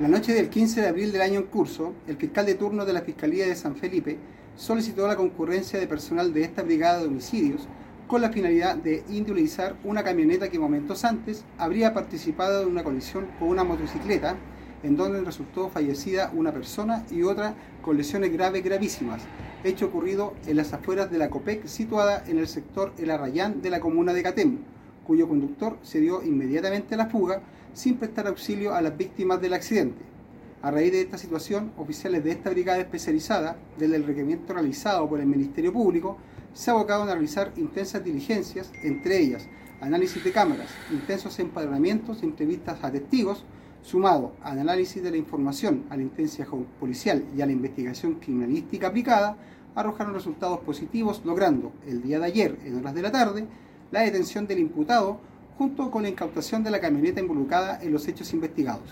La noche del 15 de abril del año en curso, el fiscal de turno de la Fiscalía de San Felipe solicitó la concurrencia de personal de esta brigada de homicidios con la finalidad de individualizar una camioneta que momentos antes habría participado en una colisión con una motocicleta en donde resultó fallecida una persona y otra con lesiones graves gravísimas, hecho ocurrido en las afueras de la COPEC situada en el sector El Arrayán de la comuna de Catemu, cuyo conductor se dio inmediatamente a la fuga sin prestar auxilio a las víctimas del accidente. A raíz de esta situación, oficiales de esta brigada especializada, desde el requerimiento realizado por el Ministerio Público, se abocaron a realizar intensas diligencias, entre ellas análisis de cámaras, intensos empadronamientos entrevistas a testigos, sumado al análisis de la información, a la intensidad policial y a la investigación criminalística aplicada, arrojaron resultados positivos, logrando el día de ayer, en horas de la tarde, la detención del imputado junto con la incautación de la camioneta involucrada en los hechos investigados.